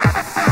Ha ha ha!